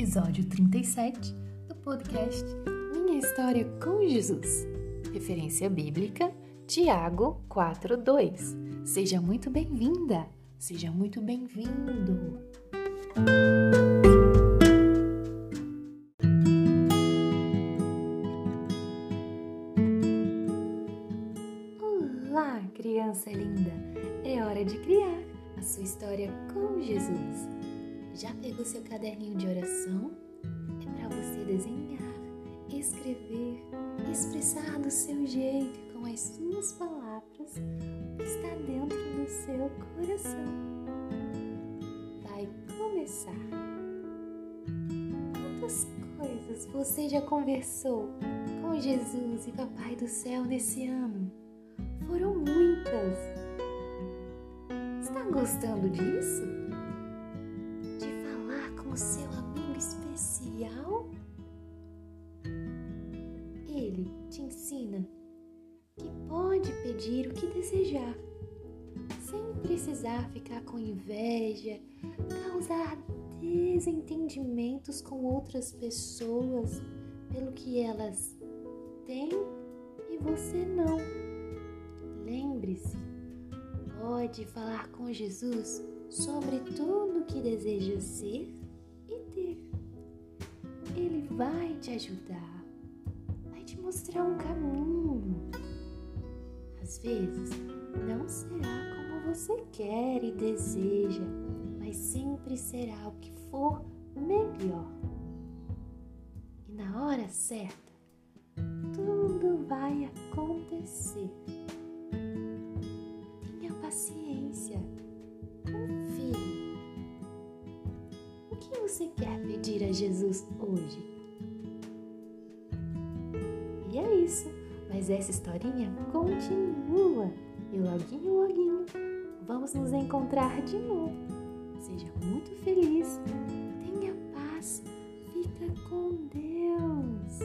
episódio 37 do podcast Minha História com Jesus. Referência bíblica, Tiago 4:2. Seja muito bem-vinda, seja muito bem-vindo. Olá, criança linda. É hora de criar a sua história com Jesus. Já pegou seu caderninho de oração? É para você desenhar, escrever, expressar do seu jeito com as suas palavras o que está dentro do seu coração. Vai começar. Quantas coisas você já conversou com Jesus e Papai do Céu nesse ano? Foram muitas. Está gostando disso? Pode pedir o que desejar, sem precisar ficar com inveja, causar desentendimentos com outras pessoas pelo que elas têm e você não. Lembre-se, pode falar com Jesus sobre tudo que deseja ser e ter. Ele vai te ajudar, vai te mostrar um caminho. Às vezes, não será como você quer e deseja, mas sempre será o que for melhor. E na hora certa, tudo vai acontecer. Tenha paciência, confie. O que você quer pedir a Jesus hoje? E é isso, mas essa historinha continua. E loguinho, loguinho, vamos nos encontrar de novo. Seja muito feliz, tenha paz, fica com Deus.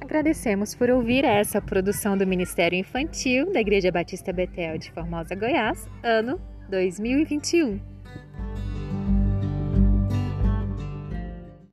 Agradecemos por ouvir essa produção do Ministério Infantil da Igreja Batista Betel de Formosa, Goiás, ano 2021.